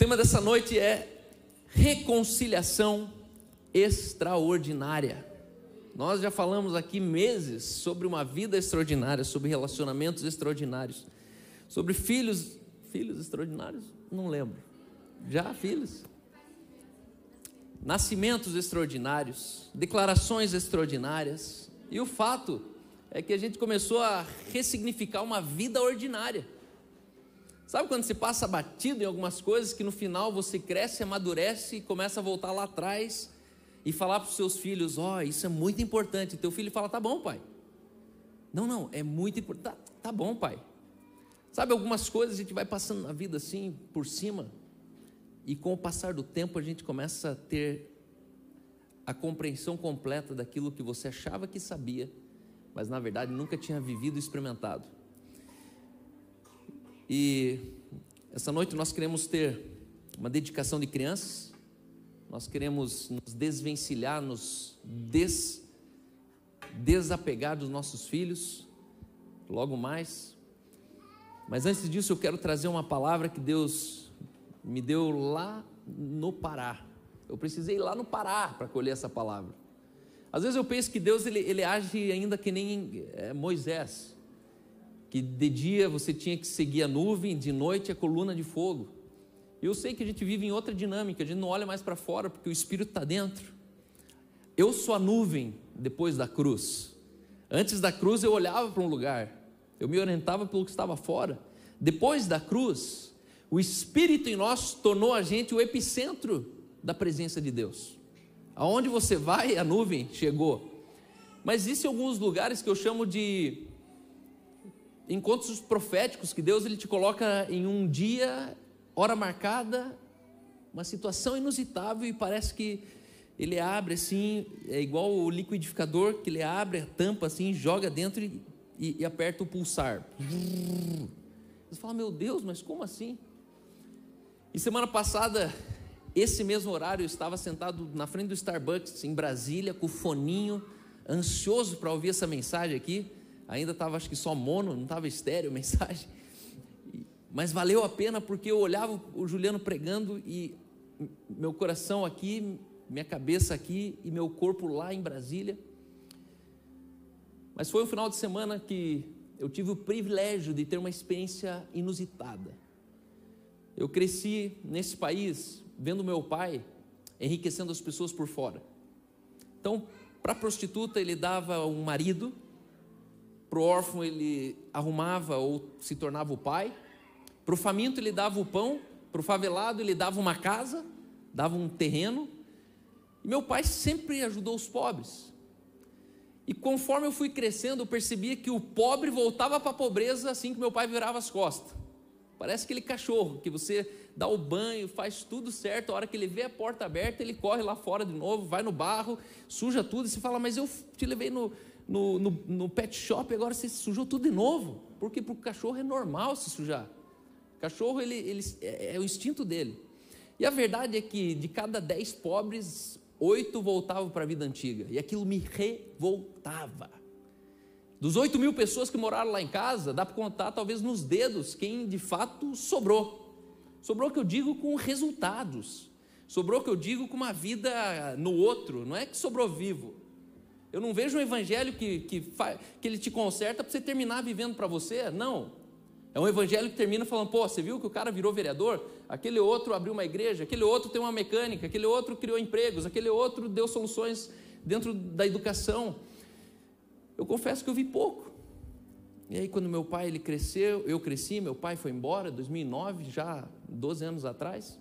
tema dessa noite é reconciliação extraordinária. Nós já falamos aqui meses sobre uma vida extraordinária, sobre relacionamentos extraordinários, sobre filhos, filhos extraordinários? Não lembro. Já filhos? Nascimentos extraordinários, declarações extraordinárias. E o fato é que a gente começou a ressignificar uma vida ordinária. Sabe quando você passa batido em algumas coisas que no final você cresce, amadurece e começa a voltar lá atrás e falar para os seus filhos: Ó, oh, isso é muito importante. E teu filho fala: Tá bom, pai. Não, não, é muito importante. Tá, tá bom, pai. Sabe, algumas coisas a gente vai passando na vida assim, por cima, e com o passar do tempo a gente começa a ter a compreensão completa daquilo que você achava que sabia, mas na verdade nunca tinha vivido e experimentado. E essa noite nós queremos ter uma dedicação de crianças, nós queremos nos desvencilhar, nos des, desapegar dos nossos filhos, logo mais. Mas antes disso, eu quero trazer uma palavra que Deus me deu lá no Pará. Eu precisei ir lá no Pará para colher essa palavra. Às vezes eu penso que Deus ele, ele age ainda que nem é, Moisés que de dia você tinha que seguir a nuvem, de noite a coluna de fogo. Eu sei que a gente vive em outra dinâmica, a gente não olha mais para fora porque o Espírito está dentro. Eu sou a nuvem depois da cruz. Antes da cruz eu olhava para um lugar, eu me orientava pelo que estava fora. Depois da cruz, o Espírito em nós tornou a gente o epicentro da presença de Deus. Aonde você vai, a nuvem chegou. Mas existem alguns lugares que eu chamo de encontros proféticos que Deus ele te coloca em um dia, hora marcada, uma situação inusitável e parece que ele abre assim, é igual o liquidificador que ele abre a tampa assim, joga dentro e, e, e aperta o pulsar. Você fala, meu Deus, mas como assim? E semana passada, esse mesmo horário, eu estava sentado na frente do Starbucks em Brasília, com o foninho, ansioso para ouvir essa mensagem aqui ainda estava acho que só mono, não estava estéreo a mensagem. Mas valeu a pena porque eu olhava o Juliano pregando e meu coração aqui, minha cabeça aqui e meu corpo lá em Brasília. Mas foi um final de semana que eu tive o privilégio de ter uma experiência inusitada. Eu cresci nesse país vendo meu pai enriquecendo as pessoas por fora. Então, para a prostituta, ele dava um marido para o órfão ele arrumava ou se tornava o pai, para o faminto ele dava o pão, para o favelado ele dava uma casa, dava um terreno. E meu pai sempre ajudou os pobres. E conforme eu fui crescendo, eu percebia que o pobre voltava para a pobreza assim que meu pai virava as costas. Parece aquele cachorro que você dá o banho, faz tudo certo, a hora que ele vê a porta aberta, ele corre lá fora de novo, vai no barro, suja tudo e se fala: Mas eu te levei no, no, no, no pet shop, agora você sujou tudo de novo. Porque para o cachorro é normal se sujar. O cachorro ele, ele, é, é o instinto dele. E a verdade é que de cada dez pobres, oito voltavam para a vida antiga. E aquilo me revoltava. Dos oito mil pessoas que moraram lá em casa, dá para contar talvez nos dedos quem de fato sobrou. Sobrou que eu digo com resultados. Sobrou que eu digo com uma vida no outro. Não é que sobrou vivo. Eu não vejo um evangelho que, que, que ele te conserta para você terminar vivendo para você. Não. É um evangelho que termina falando: pô, você viu que o cara virou vereador? Aquele outro abriu uma igreja, aquele outro tem uma mecânica, aquele outro criou empregos, aquele outro deu soluções dentro da educação. Eu confesso que eu vi pouco. E aí, quando meu pai ele cresceu, eu cresci, meu pai foi embora, 2009, já 12 anos atrás.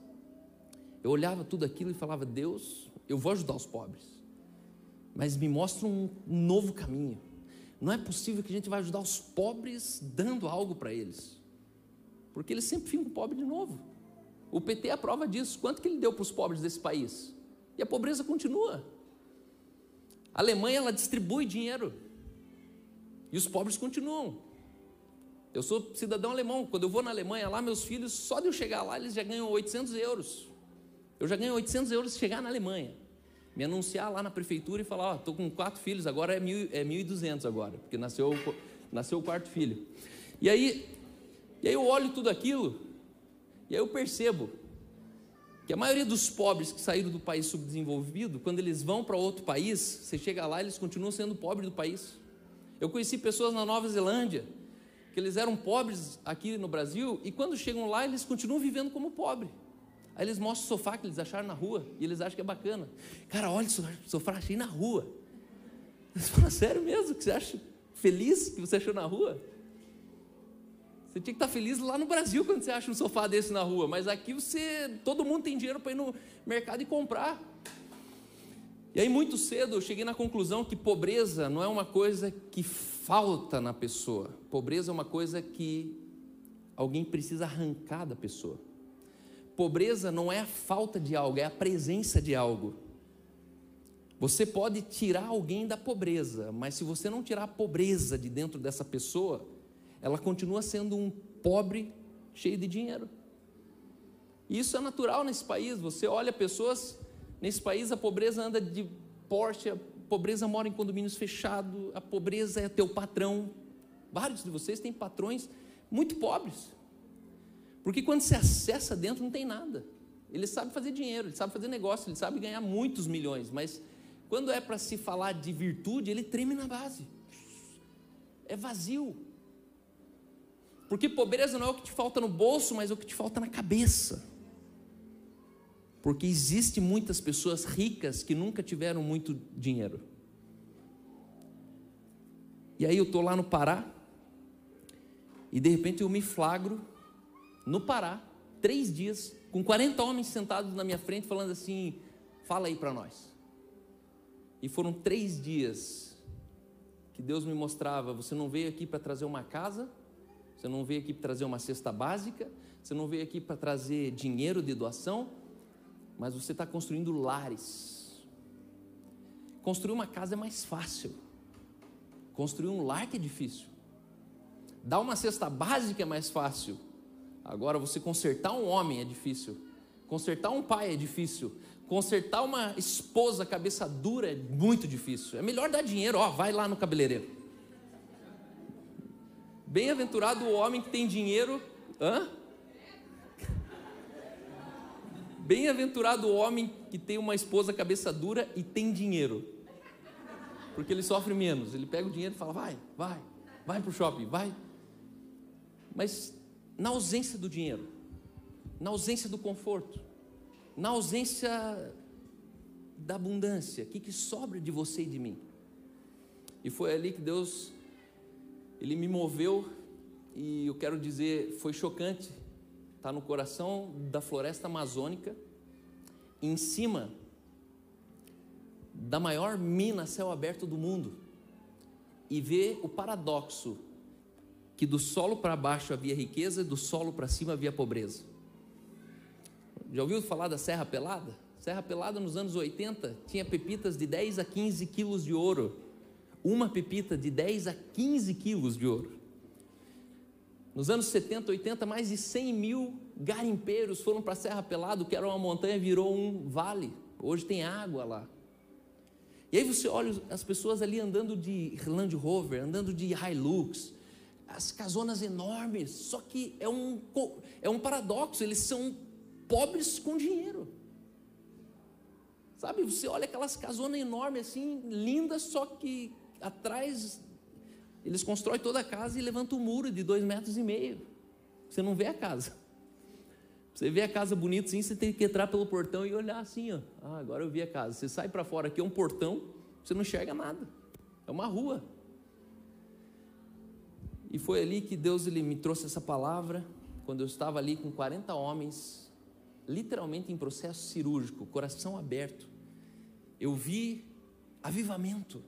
Eu olhava tudo aquilo e falava: Deus, eu vou ajudar os pobres mas me mostra um novo caminho. Não é possível que a gente vai ajudar os pobres dando algo para eles, porque eles sempre ficam pobres de novo. O PT é a prova disso. Quanto que ele deu para os pobres desse país? E a pobreza continua. A Alemanha ela distribui dinheiro e os pobres continuam. Eu sou cidadão alemão. Quando eu vou na Alemanha, lá meus filhos, só de eu chegar lá, eles já ganham 800 euros. Eu já ganho 800 euros se chegar na Alemanha me anunciar lá na prefeitura e falar, ó, oh, estou com quatro filhos, agora é, mil, é 1.200 agora, porque nasceu, nasceu o quarto filho. E aí, e aí eu olho tudo aquilo, e aí eu percebo que a maioria dos pobres que saíram do país subdesenvolvido, quando eles vão para outro país, você chega lá, eles continuam sendo pobres do país. Eu conheci pessoas na Nova Zelândia que eles eram pobres aqui no Brasil e quando chegam lá eles continuam vivendo como pobre. Aí eles mostram o sofá que eles acharam na rua e eles acham que é bacana. Cara, olha o sofá, achei na rua. Você fala, sério mesmo? Que você acha feliz que você achou na rua? Você tinha que estar feliz lá no Brasil quando você acha um sofá desse na rua, mas aqui você, todo mundo tem dinheiro para ir no mercado e comprar. E aí muito cedo eu cheguei na conclusão que pobreza não é uma coisa que falta na pessoa. Pobreza é uma coisa que alguém precisa arrancar da pessoa. Pobreza não é a falta de algo, é a presença de algo. Você pode tirar alguém da pobreza, mas se você não tirar a pobreza de dentro dessa pessoa, ela continua sendo um pobre cheio de dinheiro. E isso é natural nesse país. Você olha pessoas nesse país, a pobreza anda de Porsche, a pobreza mora em condomínios fechados, a pobreza é teu patrão. Vários de vocês têm patrões muito pobres. Porque quando você acessa dentro não tem nada. Ele sabe fazer dinheiro, ele sabe fazer negócio, ele sabe ganhar muitos milhões, mas quando é para se falar de virtude, ele treme na base. É vazio. Porque pobreza não é o que te falta no bolso, mas é o que te falta na cabeça. Porque existe muitas pessoas ricas que nunca tiveram muito dinheiro. E aí eu estou lá no Pará, e de repente eu me flagro no Pará, três dias, com 40 homens sentados na minha frente, falando assim: fala aí para nós. E foram três dias que Deus me mostrava: você não veio aqui para trazer uma casa, você não veio aqui para trazer uma cesta básica, você não veio aqui para trazer dinheiro de doação, mas você está construindo lares. Construir uma casa é mais fácil, construir um lar que é difícil. Dar uma cesta básica é mais fácil. Agora, você consertar um homem é difícil. Consertar um pai é difícil. Consertar uma esposa cabeça dura é muito difícil. É melhor dar dinheiro, ó, vai lá no cabeleireiro. Bem-aventurado o homem que tem dinheiro. Hã? Bem-aventurado o homem que tem uma esposa cabeça dura e tem dinheiro. Porque ele sofre menos. Ele pega o dinheiro e fala: vai, vai, vai para o shopping, vai. Mas na ausência do dinheiro, na ausência do conforto, na ausência da abundância, o que, que sobra de você e de mim? E foi ali que Deus ele me moveu e eu quero dizer, foi chocante. Está no coração da floresta amazônica, em cima da maior mina céu aberto do mundo, e ver o paradoxo que do solo para baixo havia riqueza e do solo para cima havia pobreza. Já ouviu falar da Serra Pelada? Serra Pelada nos anos 80 tinha pepitas de 10 a 15 quilos de ouro uma pepita de 10 a 15 quilos de ouro. Nos anos 70, 80, mais de 100 mil garimpeiros foram para a Serra Pelado, que era uma montanha, virou um vale. Hoje tem água lá. E aí você olha as pessoas ali andando de Land Rover, andando de Hilux, as casonas enormes, só que é um, é um paradoxo, eles são pobres com dinheiro. Sabe, você olha aquelas casonas enormes assim, lindas, só que atrás, eles constroem toda a casa e levantam um muro de dois metros e meio. Você não vê a casa. Você vê a casa bonita assim, você tem que entrar pelo portão e olhar assim, ó. Ah, agora eu vi a casa. Você sai para fora, aqui é um portão, você não enxerga nada. É uma rua. E foi ali que Deus ele me trouxe essa palavra, quando eu estava ali com 40 homens, literalmente em processo cirúrgico, coração aberto. Eu vi avivamento.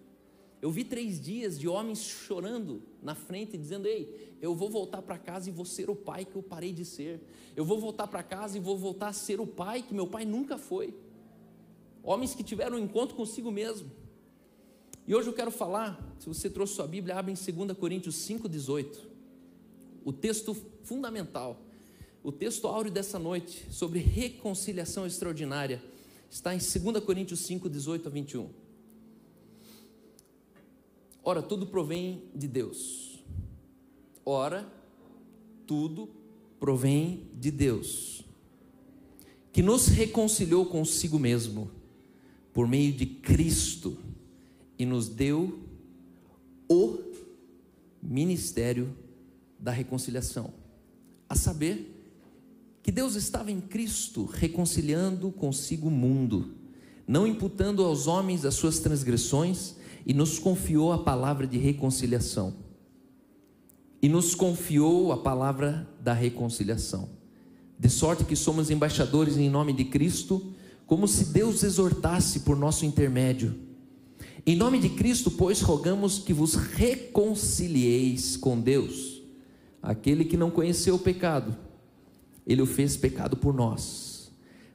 Eu vi três dias de homens chorando na frente, dizendo: Ei, eu vou voltar para casa e vou ser o pai que eu parei de ser. Eu vou voltar para casa e vou voltar a ser o pai que meu pai nunca foi. Homens que tiveram um encontro consigo mesmo. E hoje eu quero falar, se você trouxe sua Bíblia, abre em 2 Coríntios 5,18. O texto fundamental, o texto áureo dessa noite, sobre reconciliação extraordinária, está em 2 Coríntios 5, 18 a 21. Ora, tudo provém de Deus. Ora, tudo provém de Deus, que nos reconciliou consigo mesmo por meio de Cristo e nos deu o ministério da reconciliação, a saber, que Deus estava em Cristo reconciliando consigo o mundo, não imputando aos homens as suas transgressões, e nos confiou a palavra de reconciliação. E nos confiou a palavra da reconciliação. De sorte que somos embaixadores em nome de Cristo, como se Deus exortasse por nosso intermédio. Em nome de Cristo, pois, rogamos que vos reconcilieis com Deus. Aquele que não conheceu o pecado, ele o fez pecado por nós,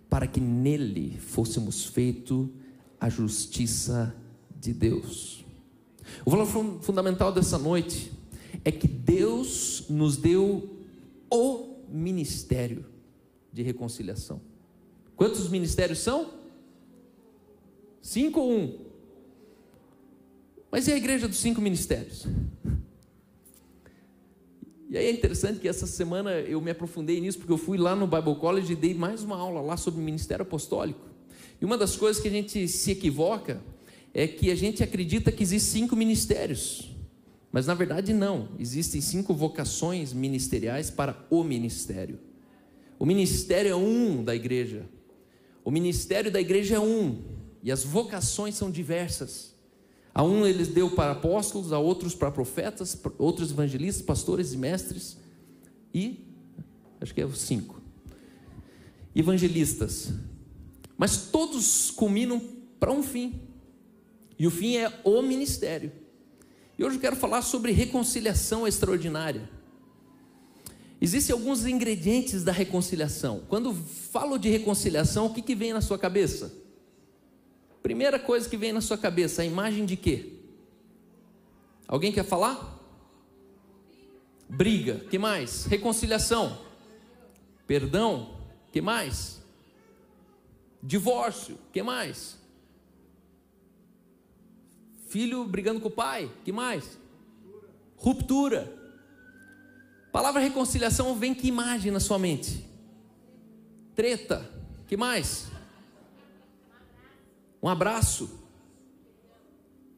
para que nele fôssemos feito a justiça de Deus. O valor fundamental dessa noite é que Deus nos deu o ministério de reconciliação. Quantos ministérios são? Cinco ou um? Mas e a igreja dos cinco ministérios? E aí é interessante que essa semana eu me aprofundei nisso, porque eu fui lá no Bible College e dei mais uma aula lá sobre o ministério apostólico. E uma das coisas que a gente se equivoca é que a gente acredita que existem cinco ministérios. Mas na verdade não, existem cinco vocações ministeriais para o ministério. O ministério é um da igreja. O ministério da igreja é um, e as vocações são diversas. A um eles deu para apóstolos, a outros para profetas, outros evangelistas, pastores e mestres, e acho que é os cinco evangelistas. Mas todos culminam para um fim, e o fim é o ministério. E hoje eu quero falar sobre reconciliação extraordinária. Existem alguns ingredientes da reconciliação. Quando falo de reconciliação, o que, que vem na sua cabeça? Primeira coisa que vem na sua cabeça, a imagem de quê? Alguém quer falar? Briga, que mais? Reconciliação, perdão, que mais? Divórcio, que mais? Filho brigando com o pai, que mais? Ruptura. Palavra reconciliação vem que imagem na sua mente? Treta, que mais? Um abraço.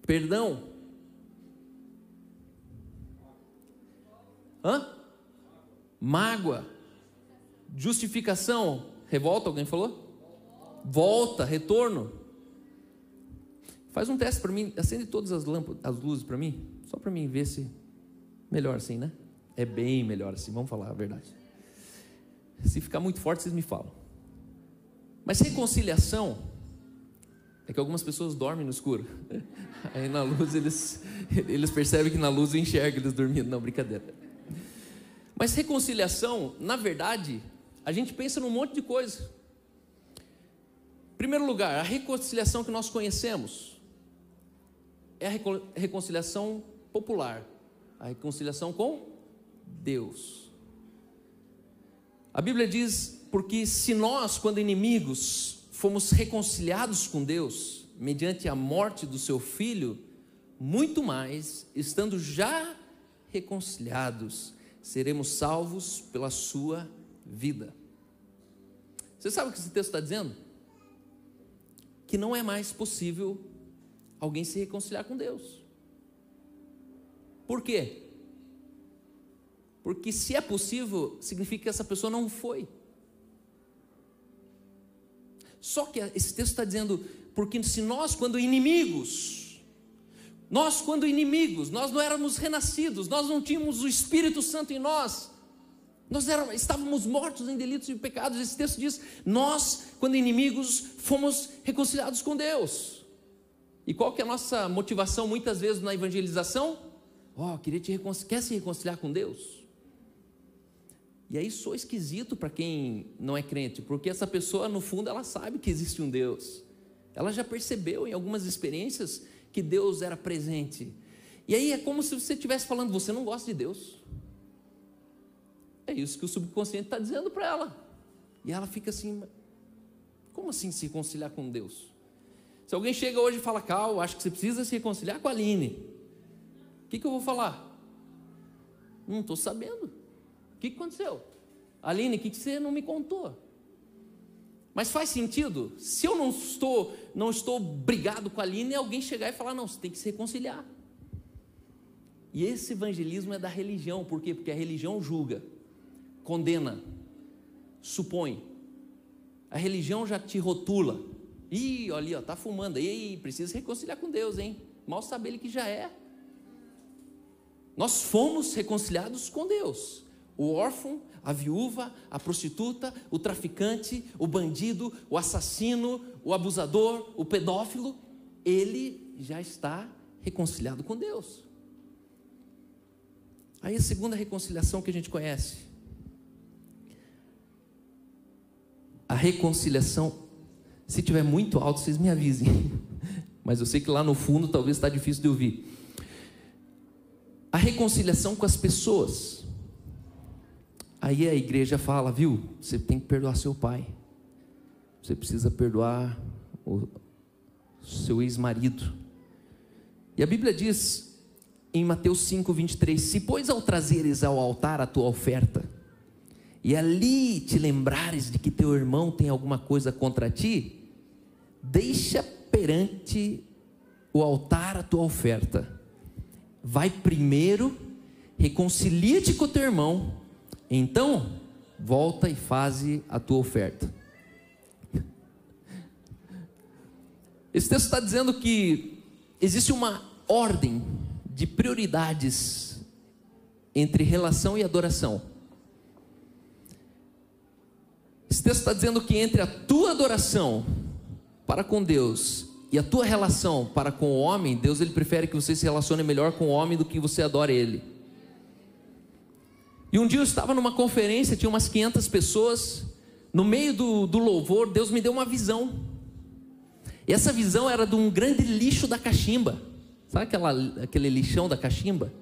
Perdão. Hã? Mágoa. Justificação. Revolta, alguém falou? Volta, retorno. Faz um teste para mim, acende todas as lâmpadas, as luzes para mim, só para mim ver se melhor assim, né? É bem melhor assim, vamos falar a verdade. Se ficar muito forte, vocês me falam. Mas reconciliação é que algumas pessoas dormem no escuro. Aí na luz eles, eles percebem que na luz eu enxergo eles dormindo. Não, brincadeira. Mas reconciliação, na verdade, a gente pensa num monte de coisa. Em primeiro lugar, a reconciliação que nós conhecemos é a reconciliação popular, a reconciliação com Deus. A Bíblia diz: porque se nós, quando inimigos, fomos reconciliados com Deus mediante a morte do seu filho, muito mais, estando já reconciliados, seremos salvos pela sua vida. Você sabe o que esse texto está dizendo? Que não é mais possível alguém se reconciliar com Deus. Por quê? Porque se é possível, significa que essa pessoa não foi. Só que esse texto está dizendo, porque se nós, quando inimigos, nós, quando inimigos, nós não éramos renascidos, nós não tínhamos o Espírito Santo em nós, nós éramos, estávamos mortos em delitos e pecados. Esse texto diz: nós, quando inimigos, fomos reconciliados com Deus. E qual que é a nossa motivação muitas vezes na evangelização? Ó, oh, queria te quer se reconciliar com Deus? E aí sou esquisito para quem não é crente, porque essa pessoa, no fundo, ela sabe que existe um Deus. Ela já percebeu em algumas experiências que Deus era presente. E aí é como se você estivesse falando, você não gosta de Deus. É isso que o subconsciente está dizendo para ela. E ela fica assim, como assim se reconciliar com Deus? Se alguém chega hoje e fala, Cal, acho que você precisa se reconciliar com a Aline. O que, que eu vou falar? Não estou sabendo. O que aconteceu? Aline, o que você não me contou? Mas faz sentido? Se eu não estou, não estou brigado com a Aline, alguém chegar e falar: não, você tem que se reconciliar. E esse evangelismo é da religião, por quê? Porque a religião julga, condena, supõe. A religião já te rotula. Ih, olha ali, ó, tá fumando. Ei, precisa se reconciliar com Deus, hein? Mal sabe ele que já é. Nós fomos reconciliados com Deus. O órfão, a viúva, a prostituta, o traficante, o bandido, o assassino, o abusador, o pedófilo, ele já está reconciliado com Deus. Aí a segunda reconciliação que a gente conhece. A reconciliação, se tiver muito alto, vocês me avisem. Mas eu sei que lá no fundo talvez está difícil de ouvir. A reconciliação com as pessoas. Aí a igreja fala, viu? Você tem que perdoar seu pai. Você precisa perdoar o seu ex-marido. E a Bíblia diz em Mateus 5, 23: Se, pois, ao trazeres ao altar a tua oferta, e ali te lembrares de que teu irmão tem alguma coisa contra ti, deixa perante o altar a tua oferta. Vai primeiro, reconcilia-te com teu irmão, então volta e faze a tua oferta. Esse texto está dizendo que existe uma ordem de prioridades entre relação e adoração. Esse texto está dizendo que entre a tua adoração para com Deus e a tua relação para com o homem, Deus ele prefere que você se relacione melhor com o homem do que você adore ele. E um dia eu estava numa conferência, tinha umas 500 pessoas, no meio do, do louvor, Deus me deu uma visão. E essa visão era de um grande lixo da cachimba. Sabe aquela, aquele lixão da cachimba?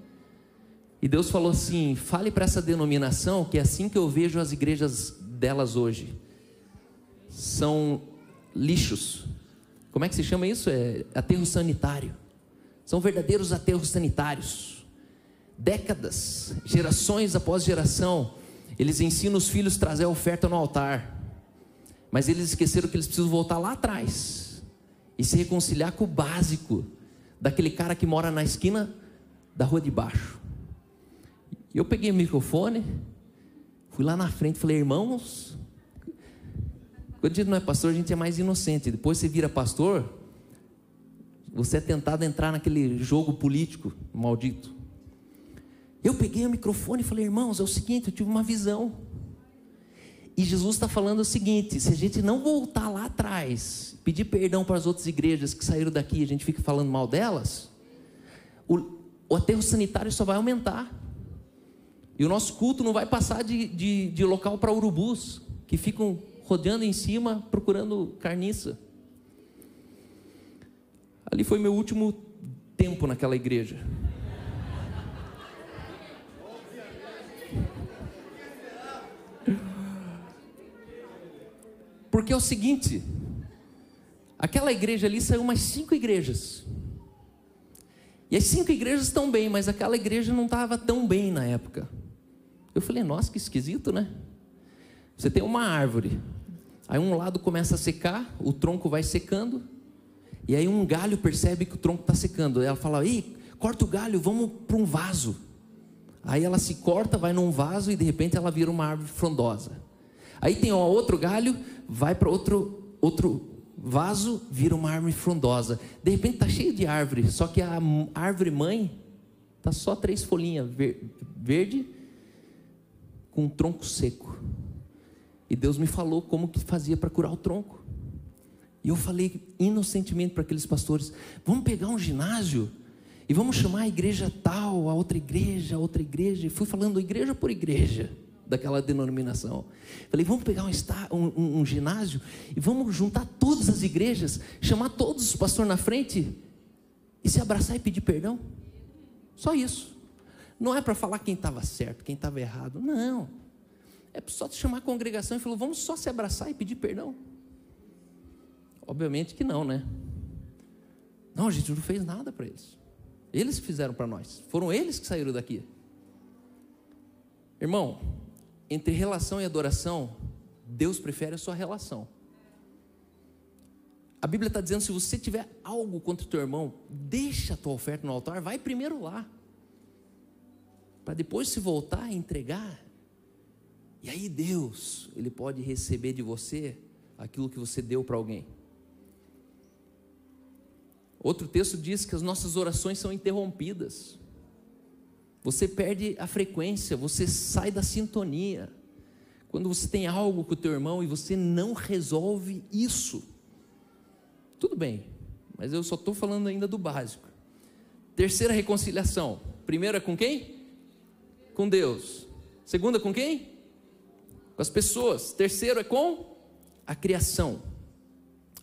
E Deus falou assim: fale para essa denominação que é assim que eu vejo as igrejas delas hoje. São lixos. Como é que se chama isso? É aterro sanitário. São verdadeiros aterros sanitários. Décadas, gerações após geração, eles ensinam os filhos a trazer a oferta no altar. Mas eles esqueceram que eles precisam voltar lá atrás e se reconciliar com o básico daquele cara que mora na esquina da rua de baixo. Eu peguei o microfone, fui lá na frente falei, irmãos, quando a gente não é pastor, a gente é mais inocente. Depois você vira pastor, você é tentado a entrar naquele jogo político maldito. Eu peguei o microfone e falei, irmãos, é o seguinte, eu tive uma visão. E Jesus está falando o seguinte: se a gente não voltar lá atrás, pedir perdão para as outras igrejas que saíram daqui, a gente fica falando mal delas, o, o aterro sanitário só vai aumentar. E o nosso culto não vai passar de, de, de local para urubus, que ficam rodeando em cima procurando carniça. Ali foi meu último tempo naquela igreja. Porque é o seguinte: aquela igreja ali saiu umas cinco igrejas. E as cinco igrejas estão bem, mas aquela igreja não estava tão bem na época. Eu falei, nossa, que esquisito, né? Você tem uma árvore, aí um lado começa a secar, o tronco vai secando, e aí um galho percebe que o tronco está secando. Ela fala, ei, corta o galho, vamos para um vaso. Aí ela se corta, vai num vaso e de repente ela vira uma árvore frondosa. Aí tem outro galho, vai para outro, outro vaso, vira uma árvore frondosa. De repente está cheio de árvore, só que a árvore mãe está só três folhinhas verde com um tronco seco. E Deus me falou como que fazia para curar o tronco. E eu falei inocentemente para aqueles pastores: vamos pegar um ginásio e vamos chamar a igreja tal, a outra igreja, a outra igreja. E fui falando igreja por igreja daquela denominação. Falei, vamos pegar um, um, um, ginásio e vamos juntar todas as igrejas, chamar todos os pastores na frente e se abraçar e pedir perdão. Só isso. Não é para falar quem estava certo, quem estava errado. Não. É só chamar a congregação e falar, vamos só se abraçar e pedir perdão. Obviamente que não, né? Não, a gente não fez nada para eles. Eles fizeram para nós. Foram eles que saíram daqui. Irmão, entre relação e adoração, Deus prefere a sua relação. A Bíblia está dizendo: se você tiver algo contra o teu irmão, deixa a tua oferta no altar, vai primeiro lá. Para depois se voltar e entregar. E aí Deus, Ele pode receber de você aquilo que você deu para alguém. Outro texto diz que as nossas orações são interrompidas. Você perde a frequência, você sai da sintonia. Quando você tem algo com o teu irmão e você não resolve isso. Tudo bem, mas eu só estou falando ainda do básico. Terceira reconciliação. Primeira com quem? Com Deus. Segunda com quem? Com as pessoas. Terceiro é com a criação.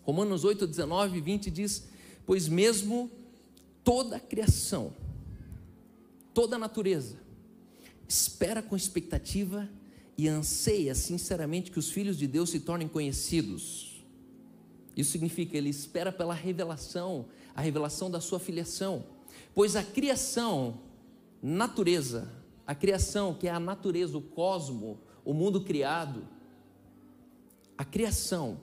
Romanos 8, 19 e 20 diz: Pois mesmo toda a criação, toda a natureza, espera com expectativa e anseia sinceramente que os filhos de Deus se tornem conhecidos. Isso significa, ele espera pela revelação, a revelação da sua filiação. Pois a criação, natureza, a criação que é a natureza, o cosmo, o mundo criado, a criação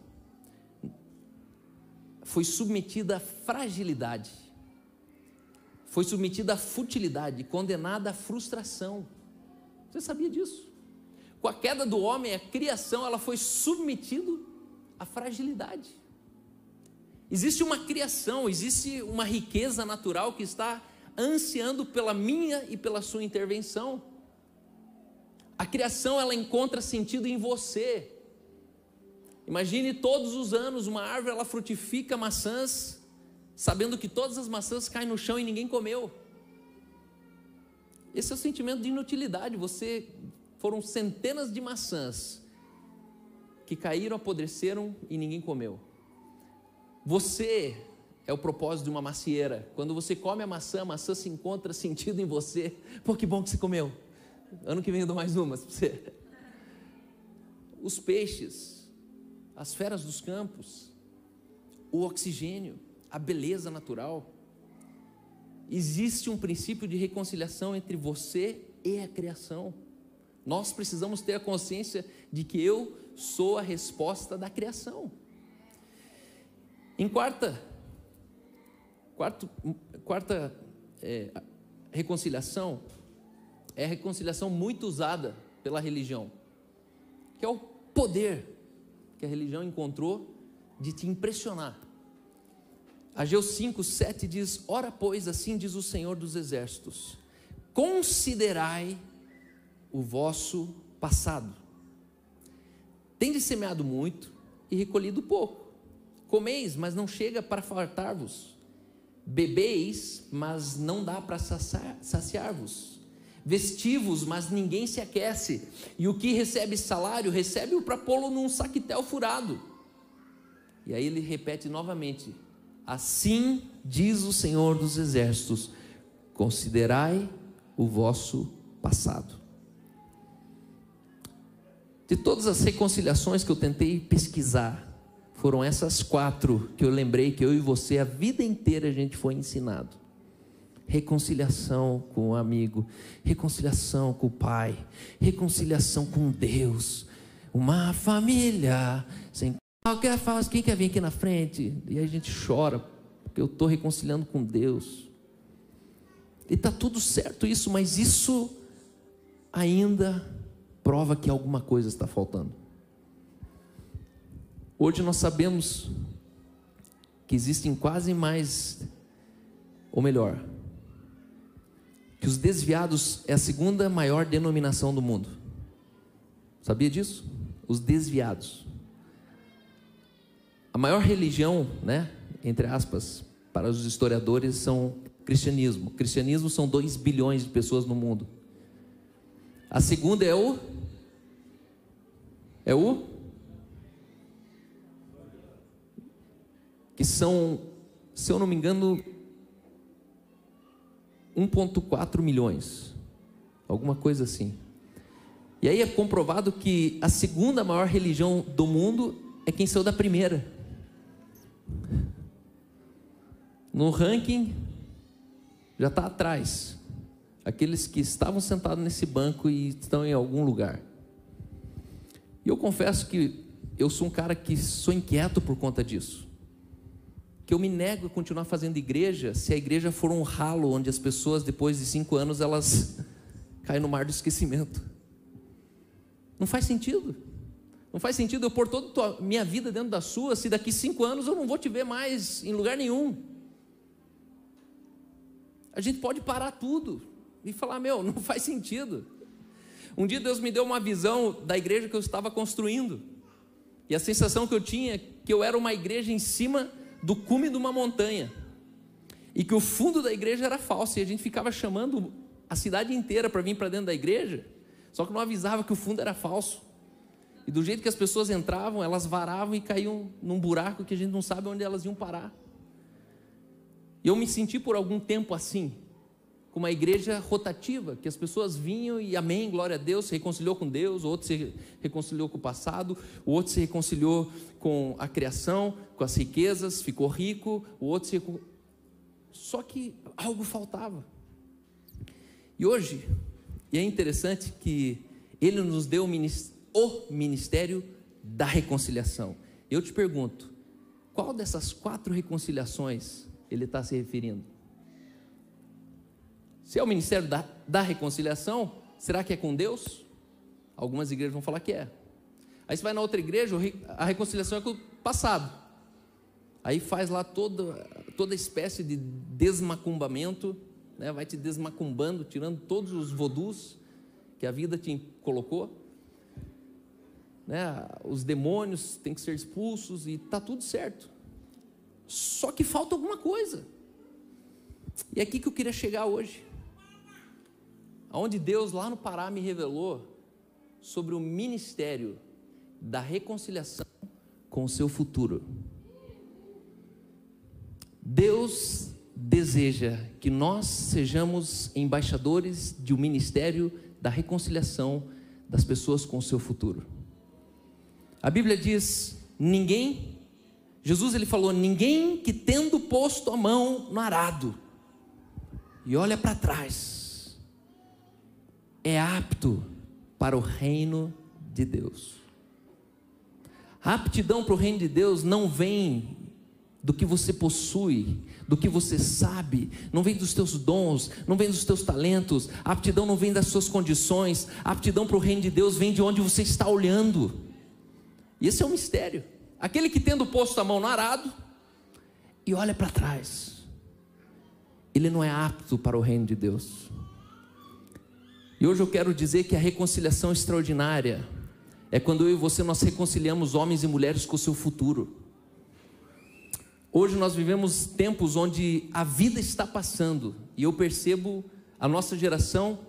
foi submetida à fragilidade, foi submetida à futilidade, condenada à frustração. Você sabia disso? Com a queda do homem, a criação ela foi submetida à fragilidade. Existe uma criação, existe uma riqueza natural que está ansiando pela minha e pela sua intervenção. A criação ela encontra sentido em você. Imagine todos os anos uma árvore ela frutifica maçãs, sabendo que todas as maçãs caem no chão e ninguém comeu. Esse é o sentimento de inutilidade. Você foram centenas de maçãs que caíram, apodreceram e ninguém comeu. Você é o propósito de uma macieira. Quando você come a maçã, a maçã se encontra sentido em você. Pô, que bom que você comeu. Ano que vem eu dou mais umas para você. Os peixes, as feras dos campos, o oxigênio, a beleza natural. Existe um princípio de reconciliação entre você e a criação. Nós precisamos ter a consciência de que eu sou a resposta da criação. Em quarta, quarto, quarta é, reconciliação, é a reconciliação muito usada pela religião, que é o poder que a religião encontrou de te impressionar. Ageu 5, 7 diz: Ora, pois, assim diz o Senhor dos Exércitos: considerai o vosso passado. Tendes semeado muito e recolhido pouco. Comeis, mas não chega para fartar-vos. Bebeis, mas não dá para saciar-vos. Vestivos, mas ninguém se aquece. E o que recebe salário, recebe-o para pô-lo num saquetel furado. E aí ele repete novamente: Assim diz o Senhor dos Exércitos: considerai o vosso passado. De todas as reconciliações que eu tentei pesquisar, foram essas quatro que eu lembrei que eu e você, a vida inteira, a gente foi ensinado. Reconciliação com o amigo, reconciliação com o pai, reconciliação com Deus, uma família sem qualquer falsa. Quem quer vir aqui na frente? E a gente chora, porque eu estou reconciliando com Deus. E está tudo certo isso, mas isso ainda prova que alguma coisa está faltando. Hoje nós sabemos que existem quase mais, ou melhor, que os desviados é a segunda maior denominação do mundo. Sabia disso? Os desviados. A maior religião, né, entre aspas, para os historiadores são cristianismo. cristianismo são 2 bilhões de pessoas no mundo. A segunda é o é o que são, se eu não me engano, 1.4 milhões. Alguma coisa assim. E aí é comprovado que a segunda maior religião do mundo é quem saiu da primeira. No ranking já está atrás. Aqueles que estavam sentados nesse banco e estão em algum lugar. E eu confesso que eu sou um cara que sou inquieto por conta disso. que eu me nego a continuar fazendo igreja se a igreja for um ralo onde as pessoas, depois de cinco anos, elas caem no mar do esquecimento. Não faz sentido. Não faz sentido eu pôr toda a minha vida dentro da sua, se daqui cinco anos eu não vou te ver mais em lugar nenhum. A gente pode parar tudo e falar: meu, não faz sentido. Um dia Deus me deu uma visão da igreja que eu estava construindo, e a sensação que eu tinha é que eu era uma igreja em cima do cume de uma montanha, e que o fundo da igreja era falso, e a gente ficava chamando a cidade inteira para vir para dentro da igreja, só que não avisava que o fundo era falso. E do jeito que as pessoas entravam, elas varavam e caíam num buraco que a gente não sabe onde elas iam parar. E eu me senti por algum tempo assim, com uma igreja rotativa, que as pessoas vinham e amém, glória a Deus, se reconciliou com Deus, o outro se reconciliou com o passado, o outro se reconciliou com a criação, com as riquezas, ficou rico, o outro se só que algo faltava. E hoje, e é interessante que ele nos deu o ministério o ministério da reconciliação. Eu te pergunto, qual dessas quatro reconciliações ele está se referindo? Se é o ministério da, da reconciliação, será que é com Deus? Algumas igrejas vão falar que é. Aí você vai na outra igreja, a reconciliação é com o passado. Aí faz lá toda, toda espécie de desmacumbamento, né? vai te desmacumbando, tirando todos os vodus que a vida te colocou né, os demônios têm que ser expulsos e está tudo certo. Só que falta alguma coisa. E é aqui que eu queria chegar hoje. Onde Deus lá no Pará me revelou sobre o ministério da reconciliação com o seu futuro. Deus deseja que nós sejamos embaixadores de um ministério da reconciliação das pessoas com o seu futuro. A Bíblia diz: ninguém, Jesus ele falou, ninguém que tendo posto a mão no arado e olha para trás, é apto para o reino de Deus. A aptidão para o reino de Deus não vem do que você possui, do que você sabe, não vem dos teus dons, não vem dos teus talentos, a aptidão não vem das suas condições, a aptidão para o reino de Deus vem de onde você está olhando. E esse é um mistério. Aquele que tendo posto a mão no arado e olha para trás, ele não é apto para o reino de Deus. E hoje eu quero dizer que a reconciliação extraordinária é quando eu e você nós reconciliamos homens e mulheres com o seu futuro. Hoje nós vivemos tempos onde a vida está passando e eu percebo a nossa geração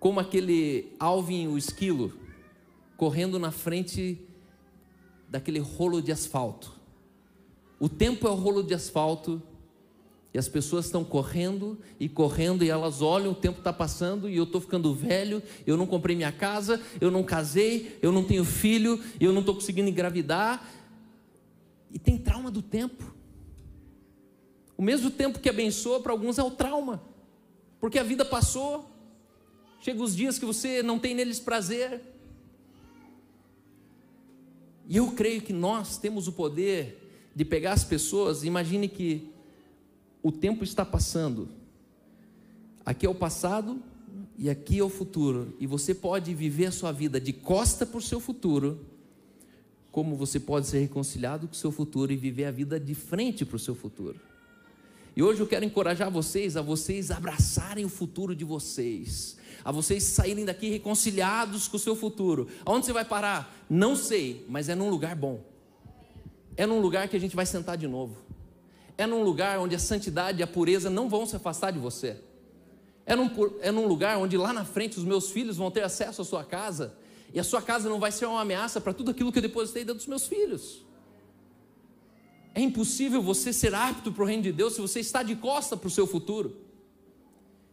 como aquele Alvin o esquilo correndo na frente daquele rolo de asfalto. O tempo é o rolo de asfalto e as pessoas estão correndo e correndo e elas olham, o tempo está passando e eu estou ficando velho, eu não comprei minha casa, eu não casei, eu não tenho filho, eu não estou conseguindo engravidar. E tem trauma do tempo. O mesmo tempo que abençoa para alguns é o trauma, porque a vida passou, chega os dias que você não tem neles prazer, e eu creio que nós temos o poder de pegar as pessoas, imagine que o tempo está passando. Aqui é o passado e aqui é o futuro. E você pode viver a sua vida de costa para o seu futuro, como você pode ser reconciliado com o seu futuro e viver a vida de frente para o seu futuro. E hoje eu quero encorajar vocês a vocês abraçarem o futuro de vocês a vocês saírem daqui reconciliados com o seu futuro. Aonde você vai parar? Não sei, mas é num lugar bom. É num lugar que a gente vai sentar de novo. É num lugar onde a santidade e a pureza não vão se afastar de você. É num, é num lugar onde lá na frente os meus filhos vão ter acesso à sua casa e a sua casa não vai ser uma ameaça para tudo aquilo que eu depositei dentro dos meus filhos. É impossível você ser apto para o reino de Deus se você está de costa para o seu futuro.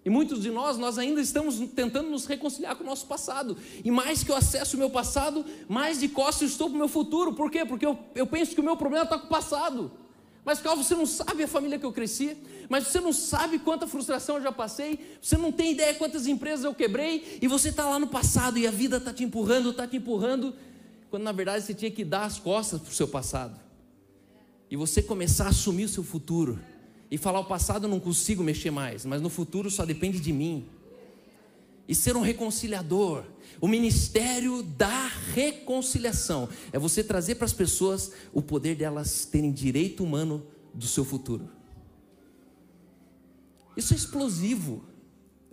E muitos de nós, nós ainda estamos tentando nos reconciliar com o nosso passado. E mais que eu acesso o meu passado, mais de costas eu estou para o meu futuro. Por quê? Porque eu, eu penso que o meu problema está com o passado. Mas, Calvo, você não sabe a família que eu cresci, mas você não sabe quanta frustração eu já passei, você não tem ideia quantas empresas eu quebrei, e você está lá no passado e a vida está te empurrando, está te empurrando, quando na verdade você tinha que dar as costas para o seu passado. E você começar a assumir o seu futuro e falar: o passado eu não consigo mexer mais, mas no futuro só depende de mim. E ser um reconciliador, o ministério da reconciliação é você trazer para as pessoas o poder delas terem direito humano do seu futuro. Isso é explosivo.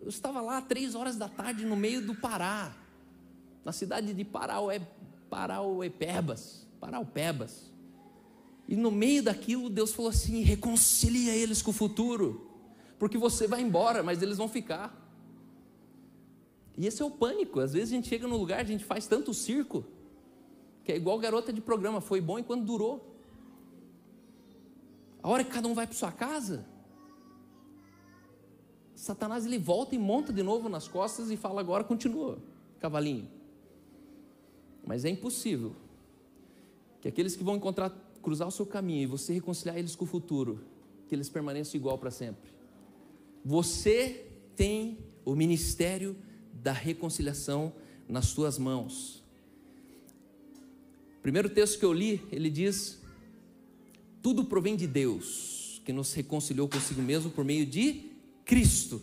Eu estava lá três horas da tarde no meio do Pará, na cidade de Paraué, Parauepebas, Paraupebas. E no meio daquilo, Deus falou assim: reconcilia eles com o futuro, porque você vai embora, mas eles vão ficar. E esse é o pânico. Às vezes a gente chega no lugar, a gente faz tanto circo, que é igual garota de programa: foi bom enquanto durou. A hora que cada um vai para sua casa, Satanás ele volta e monta de novo nas costas e fala: agora continua, cavalinho. Mas é impossível que aqueles que vão encontrar, cruzar o seu caminho e você reconciliar eles com o futuro, que eles permaneçam igual para sempre. Você tem o ministério da reconciliação nas suas mãos. Primeiro texto que eu li, ele diz: Tudo provém de Deus, que nos reconciliou consigo mesmo por meio de Cristo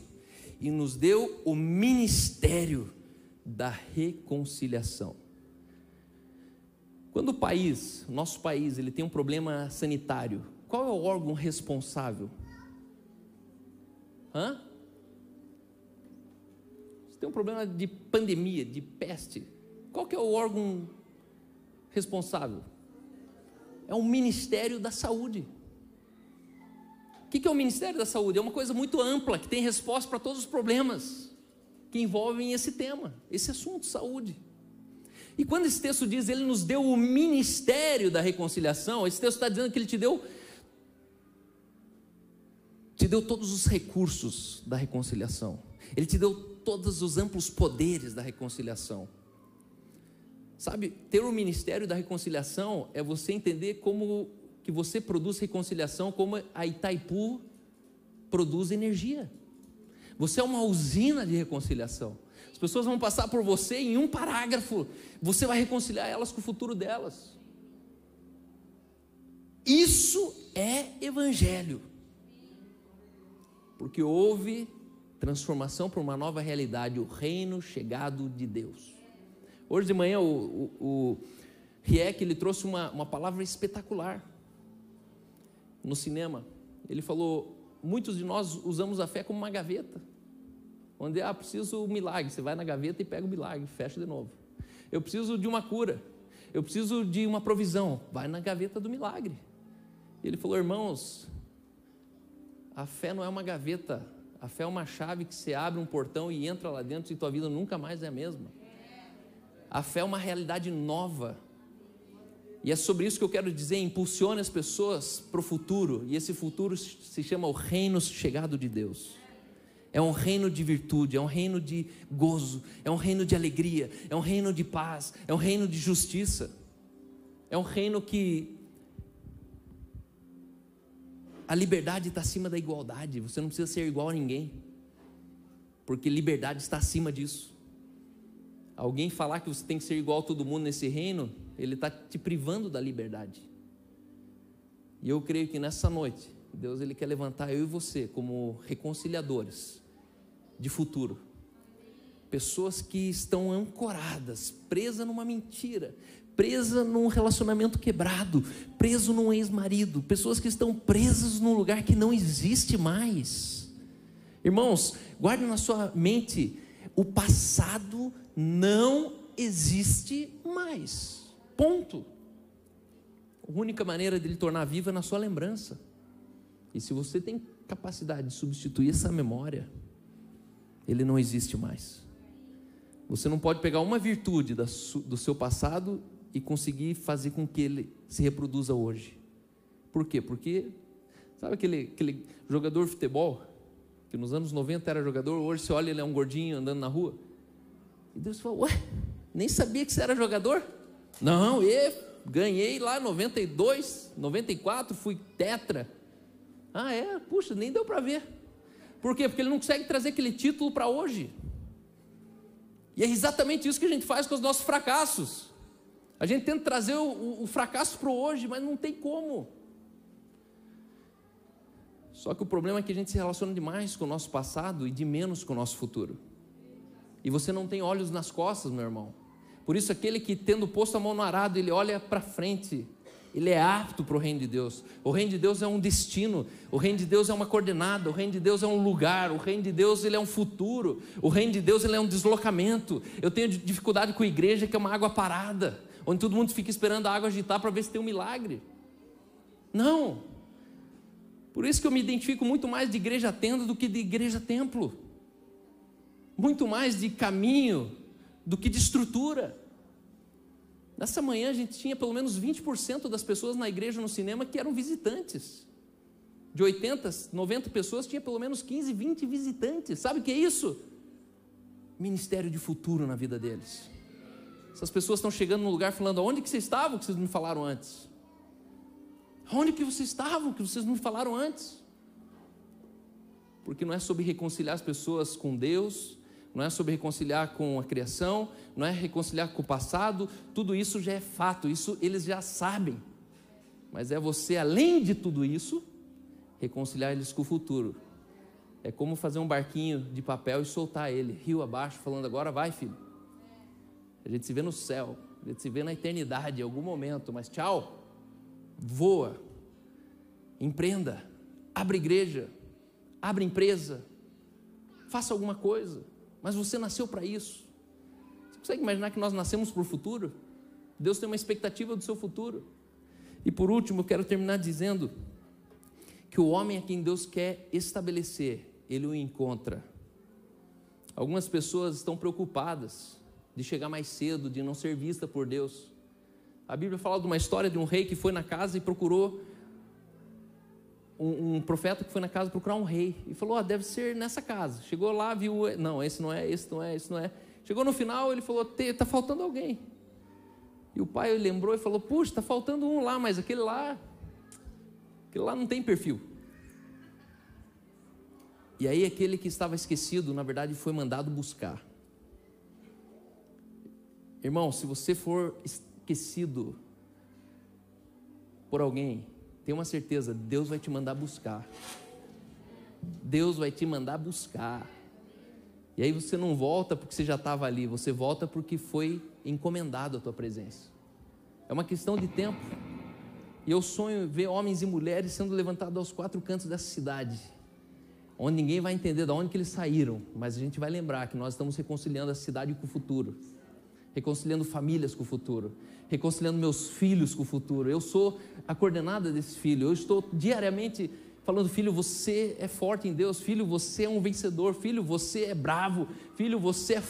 e nos deu o ministério da reconciliação. Quando o país, nosso país, ele tem um problema sanitário, qual é o órgão responsável? Hã? Tem um problema de pandemia, de peste. Qual que é o órgão responsável? É o Ministério da Saúde. O que é o Ministério da Saúde? É uma coisa muito ampla, que tem resposta para todos os problemas que envolvem esse tema, esse assunto, saúde. E quando esse texto diz, ele nos deu o ministério da reconciliação, esse texto está dizendo que ele te deu te deu todos os recursos da reconciliação. Ele te deu todos os amplos poderes da reconciliação. Sabe, ter o ministério da reconciliação é você entender como que você produz reconciliação, como a Itaipu produz energia. Você é uma usina de reconciliação. As pessoas vão passar por você em um parágrafo você vai reconciliar elas com o futuro delas. Isso é evangelho. Porque houve transformação para uma nova realidade, o reino chegado de Deus. Hoje de manhã o, o, o Rieck, ele trouxe uma, uma palavra espetacular no cinema. Ele falou: muitos de nós usamos a fé como uma gaveta, onde ah, preciso um milagre. Você vai na gaveta e pega o milagre, fecha de novo. Eu preciso de uma cura. Eu preciso de uma provisão. Vai na gaveta do milagre. Ele falou, irmãos, a fé não é uma gaveta. A fé é uma chave que você abre um portão e entra lá dentro e tua vida nunca mais é a mesma. A fé é uma realidade nova. E é sobre isso que eu quero dizer: impulsione as pessoas para o futuro. E esse futuro se chama o reino chegado de Deus. É um reino de virtude, é um reino de gozo, é um reino de alegria, é um reino de paz, é um reino de justiça. É um reino que a liberdade está acima da igualdade. Você não precisa ser igual a ninguém, porque liberdade está acima disso. Alguém falar que você tem que ser igual a todo mundo nesse reino, ele está te privando da liberdade. E eu creio que nessa noite, Deus ele quer levantar eu e você como reconciliadores de futuro. Pessoas que estão ancoradas, presas numa mentira, presa num relacionamento quebrado, preso num ex-marido, pessoas que estão presas num lugar que não existe mais. Irmãos, guarde na sua mente, o passado não existe mais. Ponto. A única maneira de ele tornar viva é na sua lembrança. E se você tem capacidade de substituir essa memória, ele não existe mais. Você não pode pegar uma virtude do seu passado e conseguir fazer com que ele se reproduza hoje. Por quê? Porque, sabe aquele, aquele jogador de futebol, que nos anos 90 era jogador, hoje você olha ele é um gordinho andando na rua? E Deus falou, ué, nem sabia que você era jogador? Não, e ganhei lá 92, 94, fui tetra. Ah, é? Puxa, nem deu para ver. Por quê? Porque ele não consegue trazer aquele título para hoje. E é exatamente isso que a gente faz com os nossos fracassos. A gente tenta trazer o, o, o fracasso para hoje, mas não tem como. Só que o problema é que a gente se relaciona demais com o nosso passado e de menos com o nosso futuro. E você não tem olhos nas costas, meu irmão. Por isso, aquele que tendo posto a mão no arado, ele olha para frente, ele é apto para o reino de Deus. O reino de Deus é um destino, o reino de Deus é uma coordenada, o reino de Deus é um lugar, o reino de Deus ele é um futuro, o reino de Deus ele é um deslocamento. Eu tenho dificuldade com a igreja que é uma água parada, onde todo mundo fica esperando a água agitar para ver se tem um milagre. Não. Por isso que eu me identifico muito mais de igreja tenda do que de igreja templo. Muito mais de caminho do que de estrutura. Nessa manhã a gente tinha pelo menos 20% das pessoas na igreja no cinema que eram visitantes. De 80, 90 pessoas, tinha pelo menos 15, 20 visitantes. Sabe o que é isso? Ministério de futuro na vida deles. Essas pessoas estão chegando no lugar falando: onde que vocês estavam que vocês me falaram antes? Onde que vocês estavam que vocês não me falaram antes? Porque não é sobre reconciliar as pessoas com Deus, não é sobre reconciliar com a criação, não é reconciliar com o passado, tudo isso já é fato, isso eles já sabem. Mas é você, além de tudo isso, reconciliar eles com o futuro. É como fazer um barquinho de papel e soltar ele, rio abaixo, falando: agora vai, filho. A gente se vê no céu, a gente se vê na eternidade em algum momento, mas tchau, voa, empreenda, abre igreja, abre empresa, faça alguma coisa mas você nasceu para isso. Você consegue imaginar que nós nascemos para o futuro? Deus tem uma expectativa do seu futuro. E por último, eu quero terminar dizendo que o homem a quem Deus quer estabelecer, ele o encontra. Algumas pessoas estão preocupadas de chegar mais cedo, de não ser vista por Deus. A Bíblia fala de uma história de um rei que foi na casa e procurou um, um, profeta que foi na casa procurar um rei e falou: oh, deve ser nessa casa. Chegou lá, viu, não, esse não é, esse não é, esse não é. Chegou no final, ele falou: está faltando alguém. E o pai lembrou e falou: puxa, está faltando um lá, mas aquele lá, aquele lá não tem perfil. E aí aquele que estava esquecido, na verdade, foi mandado buscar. Irmão, se você for esquecido por alguém, Tenha uma certeza, Deus vai te mandar buscar. Deus vai te mandar buscar. E aí você não volta porque você já estava ali, você volta porque foi encomendado a tua presença. É uma questão de tempo. E eu sonho ver homens e mulheres sendo levantados aos quatro cantos dessa cidade, onde ninguém vai entender de onde que eles saíram, mas a gente vai lembrar que nós estamos reconciliando a cidade com o futuro reconciliando famílias com o futuro, reconciliando meus filhos com o futuro. Eu sou a coordenada desse filho, eu estou diariamente falando: filho, você é forte em Deus, filho, você é um vencedor, filho, você é bravo, filho, você é,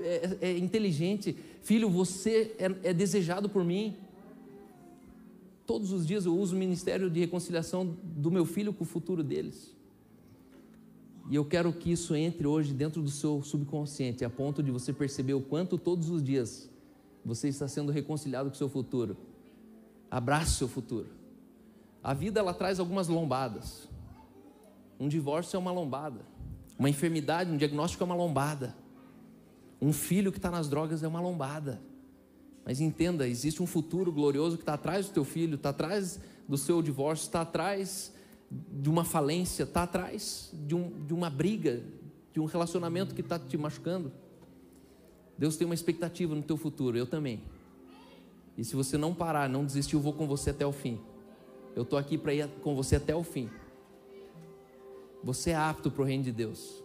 é, é inteligente, filho, você é, é desejado por mim. Todos os dias eu uso o ministério de reconciliação do meu filho com o futuro deles. E eu quero que isso entre hoje dentro do seu subconsciente, a ponto de você perceber o quanto todos os dias você está sendo reconciliado com o seu futuro. Abrace seu futuro. A vida ela traz algumas lombadas. Um divórcio é uma lombada. Uma enfermidade, um diagnóstico é uma lombada. Um filho que está nas drogas é uma lombada. Mas entenda, existe um futuro glorioso que está atrás do teu filho, está atrás do seu divórcio, está atrás de uma falência, está atrás de, um, de uma briga, de um relacionamento que está te machucando. Deus tem uma expectativa no teu futuro, eu também. E se você não parar, não desistir, eu vou com você até o fim. Eu estou aqui para ir com você até o fim. Você é apto para o reino de Deus.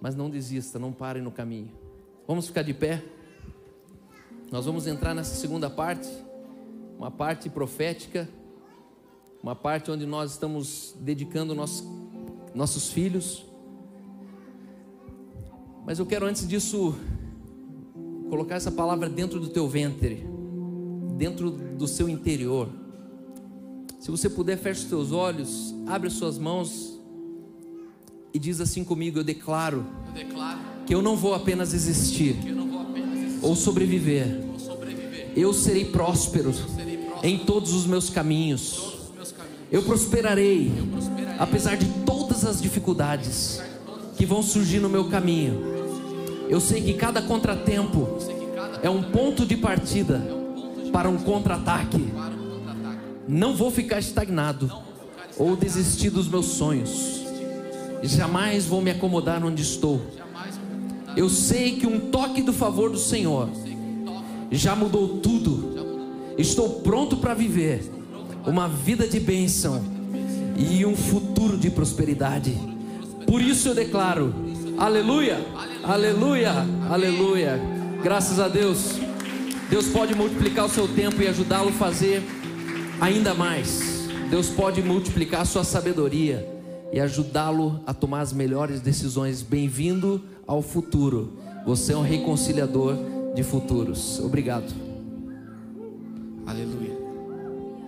Mas não desista, não pare no caminho. Vamos ficar de pé? Nós vamos entrar nessa segunda parte, uma parte profética uma parte onde nós estamos dedicando nossos, nossos filhos. Mas eu quero antes disso colocar essa palavra dentro do teu ventre, dentro do seu interior. Se você puder, feche os teus olhos, abre as suas mãos e diz assim comigo: Eu declaro, eu declaro que eu não vou apenas existir, vou apenas existir ou, sobreviver, ou sobreviver, eu serei próspero, eu serei próspero em todos os meus caminhos eu prosperarei, apesar de todas as dificuldades que vão surgir no meu caminho. Eu sei que cada contratempo é um ponto de partida para um contra-ataque. Não vou ficar estagnado. ou desistir dos meus sonhos. Jamais vou me acomodar onde estou. Eu sei que um toque do favor do Senhor já mudou tudo. Estou pronto para viver uma vida de bênção e um futuro de prosperidade. Por isso eu declaro: Aleluia, Aleluia, Aleluia. Graças a Deus. Deus pode multiplicar o seu tempo e ajudá-lo a fazer ainda mais. Deus pode multiplicar a sua sabedoria e ajudá-lo a tomar as melhores decisões. Bem-vindo ao futuro. Você é um reconciliador de futuros. Obrigado.